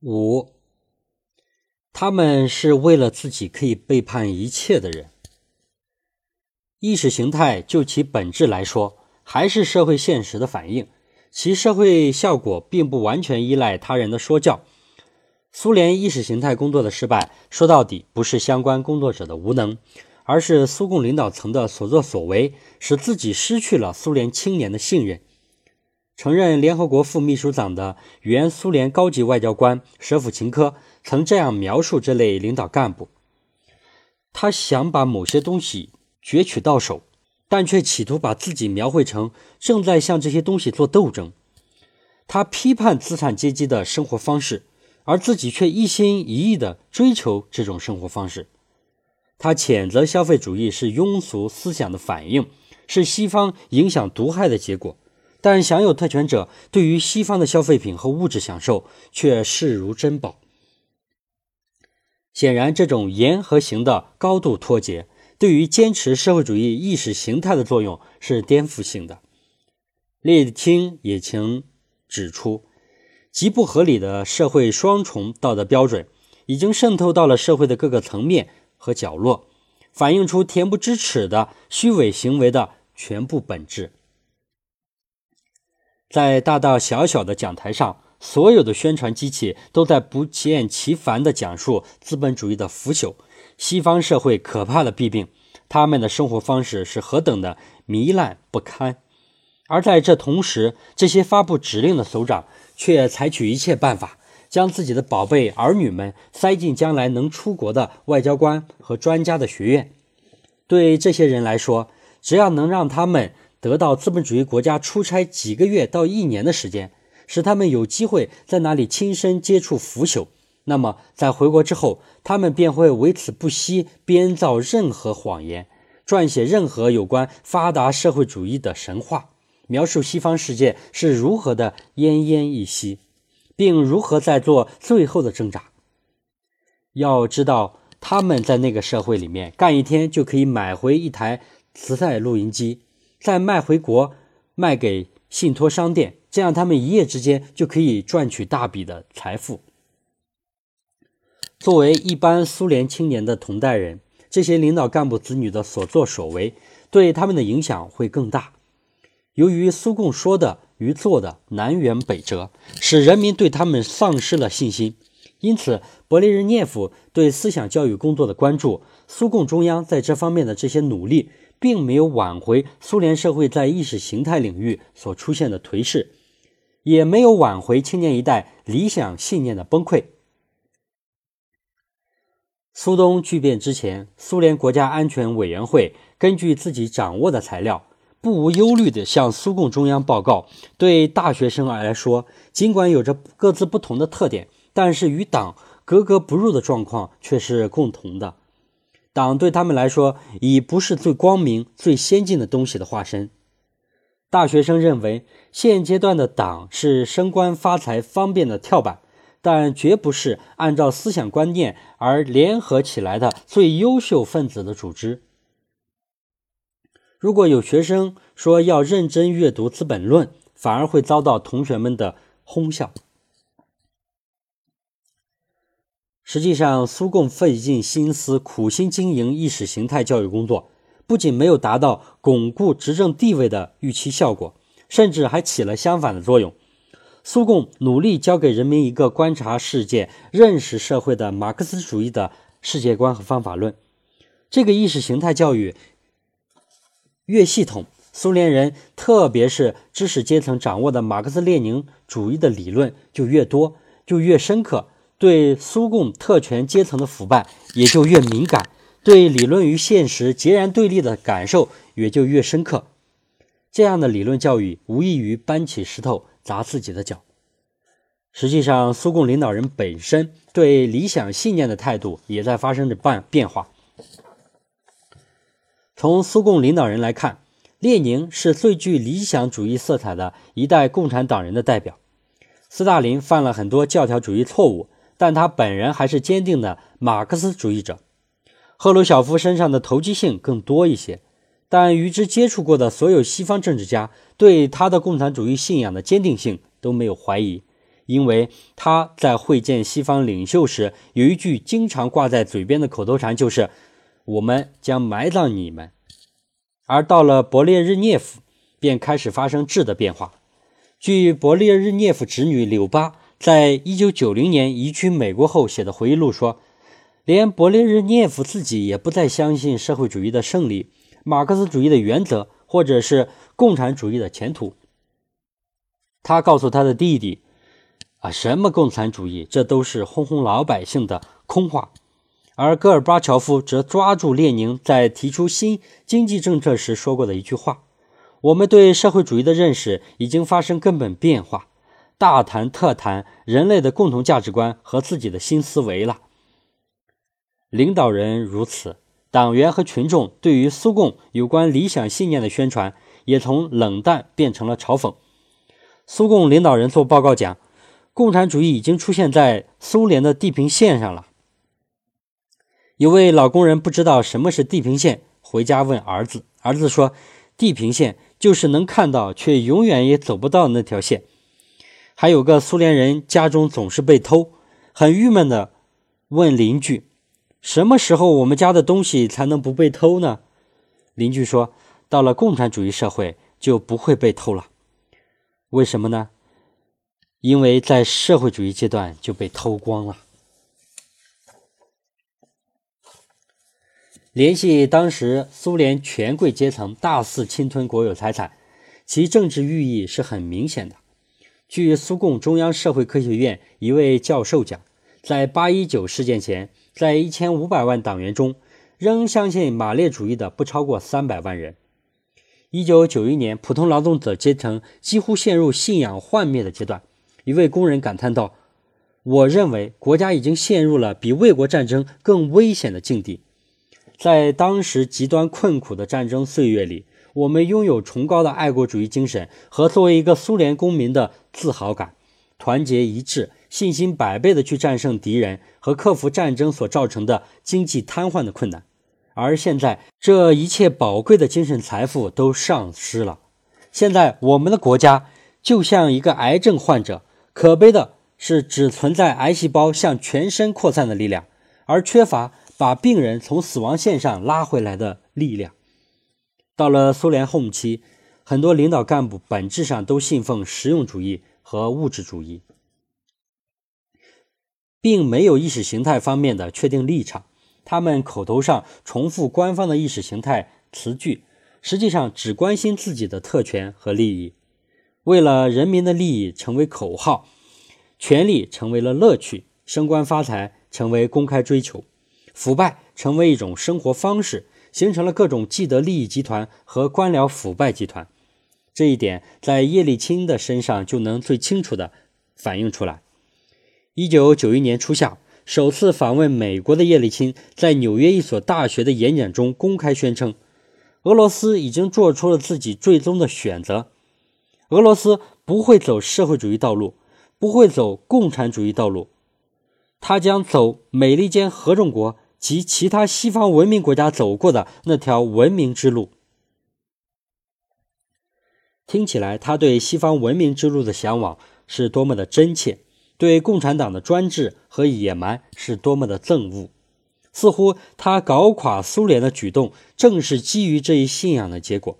五，他们是为了自己可以背叛一切的人。意识形态就其本质来说，还是社会现实的反应，其社会效果并不完全依赖他人的说教。苏联意识形态工作的失败，说到底不是相关工作者的无能，而是苏共领导层的所作所为，使自己失去了苏联青年的信任。曾任联合国副秘书长的原苏联高级外交官舍甫琴科曾这样描述这类领导干部：他想把某些东西攫取到手，但却企图把自己描绘成正在向这些东西做斗争。他批判资产阶级的生活方式。而自己却一心一意地追求这种生活方式。他谴责消费主义是庸俗思想的反应，是西方影响毒害的结果。但享有特权者对于西方的消费品和物质享受却视如珍宝。显然，这种言和行的高度脱节，对于坚持社会主义意识形态的作用是颠覆性的。列钦也曾指出。极不合理的社会双重道德标准，已经渗透到了社会的各个层面和角落，反映出恬不知耻的虚伪行为的全部本质。在大大小小的讲台上，所有的宣传机器都在不厌其烦地讲述资本主义的腐朽，西方社会可怕的弊病，他们的生活方式是何等的糜烂不堪。而在这同时，这些发布指令的首长。却采取一切办法，将自己的宝贝儿女们塞进将来能出国的外交官和专家的学院。对这些人来说，只要能让他们得到资本主义国家出差几个月到一年的时间，使他们有机会在那里亲身接触腐朽，那么在回国之后，他们便会为此不惜编造任何谎言，撰写任何有关发达社会主义的神话。描述西方世界是如何的奄奄一息，并如何在做最后的挣扎。要知道，他们在那个社会里面干一天就可以买回一台磁带录音机，再卖回国卖给信托商店，这样他们一夜之间就可以赚取大笔的财富。作为一般苏联青年的同代人，这些领导干部子女的所作所为对他们的影响会更大。由于苏共说的与做的南辕北辙，使人民对他们丧失了信心。因此，勃列日涅夫对思想教育工作的关注，苏共中央在这方面的这些努力，并没有挽回苏联社会在意识形态领域所出现的颓势，也没有挽回青年一代理想信念的崩溃。苏东巨变之前，苏联国家安全委员会根据自己掌握的材料。不无忧虑地向苏共中央报告：对大学生来说，尽管有着各自不同的特点，但是与党格格不入的状况却是共同的。党对他们来说已不是最光明、最先进的东西的化身。大学生认为，现阶段的党是升官发财方便的跳板，但绝不是按照思想观念而联合起来的最优秀分子的组织。如果有学生说要认真阅读《资本论》，反而会遭到同学们的哄笑。实际上，苏共费尽心思、苦心经营意识形态教育工作，不仅没有达到巩固执政地位的预期效果，甚至还起了相反的作用。苏共努力教给人民一个观察世界、认识社会的马克思主义的世界观和方法论，这个意识形态教育。越系统，苏联人，特别是知识阶层掌握的马克思列宁主义的理论就越多，就越深刻；对苏共特权阶层的腐败也就越敏感，对理论与现实截然对立的感受也就越深刻。这样的理论教育无异于搬起石头砸自己的脚。实际上，苏共领导人本身对理想信念的态度也在发生着变变化。从苏共领导人来看，列宁是最具理想主义色彩的一代共产党人的代表。斯大林犯了很多教条主义错误，但他本人还是坚定的马克思主义者。赫鲁晓夫身上的投机性更多一些，但与之接触过的所有西方政治家对他的共产主义信仰的坚定性都没有怀疑，因为他在会见西方领袖时，有一句经常挂在嘴边的口头禅，就是“我们将埋葬你们”。而到了勃列日涅夫，便开始发生质的变化。据勃列日涅夫侄女柳巴在一九九零年移居美国后写的回忆录说，连勃列日涅夫自己也不再相信社会主义的胜利、马克思主义的原则，或者是共产主义的前途。他告诉他的弟弟。啊，什么共产主义，这都是哄哄老百姓的空话。而戈尔巴乔夫则抓住列宁在提出新经济政策时说过的一句话：“我们对社会主义的认识已经发生根本变化，大谈特谈人类的共同价值观和自己的新思维了。”领导人如此，党员和群众对于苏共有关理想信念的宣传也从冷淡变成了嘲讽。苏共领导人做报告讲。共产主义已经出现在苏联的地平线上了。有位老工人不知道什么是地平线，回家问儿子，儿子说：“地平线就是能看到却永远也走不到那条线。”还有个苏联人家中总是被偷，很郁闷的问邻居：“什么时候我们家的东西才能不被偷呢？”邻居说：“到了共产主义社会就不会被偷了。”为什么呢？因为在社会主义阶段就被偷光了。联系当时苏联权贵阶层大肆侵吞国有财产，其政治寓意是很明显的。据苏共中央社会科学院一位教授讲，在八一九事件前，在一千五百万党员中，仍相信马列主义的不超过三百万人。一九九一年，普通劳动者阶层几乎陷入信仰幻灭的阶段。一位工人感叹道：“我认为国家已经陷入了比卫国战争更危险的境地。在当时极端困苦的战争岁月里，我们拥有崇高的爱国主义精神和作为一个苏联公民的自豪感，团结一致、信心百倍地去战胜敌人和克服战争所造成的经济瘫痪的困难。而现在，这一切宝贵的精神财富都丧失了。现在，我们的国家就像一个癌症患者。”可悲的是，只存在癌细胞向全身扩散的力量，而缺乏把病人从死亡线上拉回来的力量。到了苏联后期，很多领导干部本质上都信奉实用主义和物质主义，并没有意识形态方面的确定立场。他们口头上重复官方的意识形态词句，实际上只关心自己的特权和利益。为了人民的利益成为口号，权力成为了乐趣，升官发财成为公开追求，腐败成为一种生活方式，形成了各种既得利益集团和官僚腐败集团。这一点在叶利钦的身上就能最清楚地反映出来。一九九一年初夏，首次访问美国的叶利钦在纽约一所大学的演讲中公开宣称，俄罗斯已经做出了自己最终的选择。俄罗斯不会走社会主义道路，不会走共产主义道路，他将走美利坚合众国及其他西方文明国家走过的那条文明之路。听起来，他对西方文明之路的向往是多么的真切，对共产党的专制和野蛮是多么的憎恶。似乎他搞垮苏联的举动，正是基于这一信仰的结果。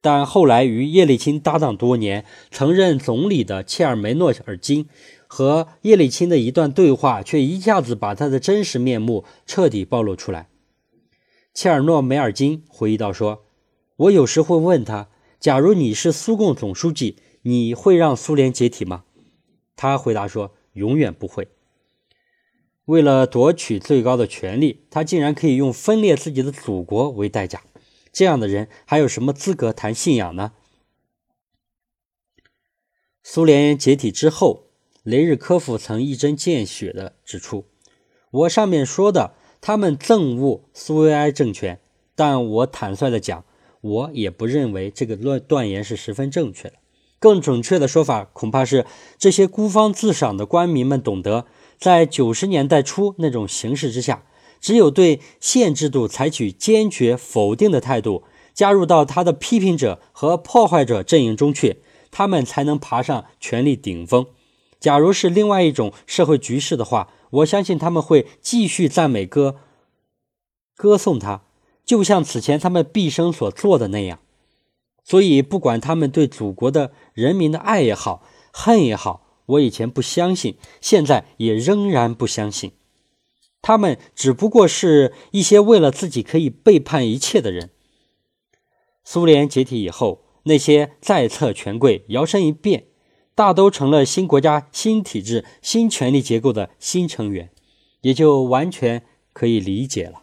但后来与叶利钦搭档多年、曾任总理的切尔梅诺尔金和叶利钦的一段对话，却一下子把他的真实面目彻底暴露出来。切尔诺梅尔金回忆道：“说，我有时会问他，假如你是苏共总书记，你会让苏联解体吗？”他回答说：“永远不会。”为了夺取最高的权力，他竟然可以用分裂自己的祖国为代价。这样的人还有什么资格谈信仰呢？苏联解体之后，雷日科夫曾一针见血地指出：“我上面说的，他们憎恶苏维埃政权，但我坦率地讲，我也不认为这个断断言是十分正确的。更准确的说法，恐怕是这些孤芳自赏的官民们懂得，在九十年代初那种形势之下。”只有对现制度采取坚决否定的态度，加入到他的批评者和破坏者阵营中去，他们才能爬上权力顶峰。假如是另外一种社会局势的话，我相信他们会继续赞美歌，歌颂他，就像此前他们毕生所做的那样。所以，不管他们对祖国的人民的爱也好，恨也好，我以前不相信，现在也仍然不相信。他们只不过是一些为了自己可以背叛一切的人。苏联解体以后，那些在册权贵摇身一变，大都成了新国家、新体制、新权力结构的新成员，也就完全可以理解了。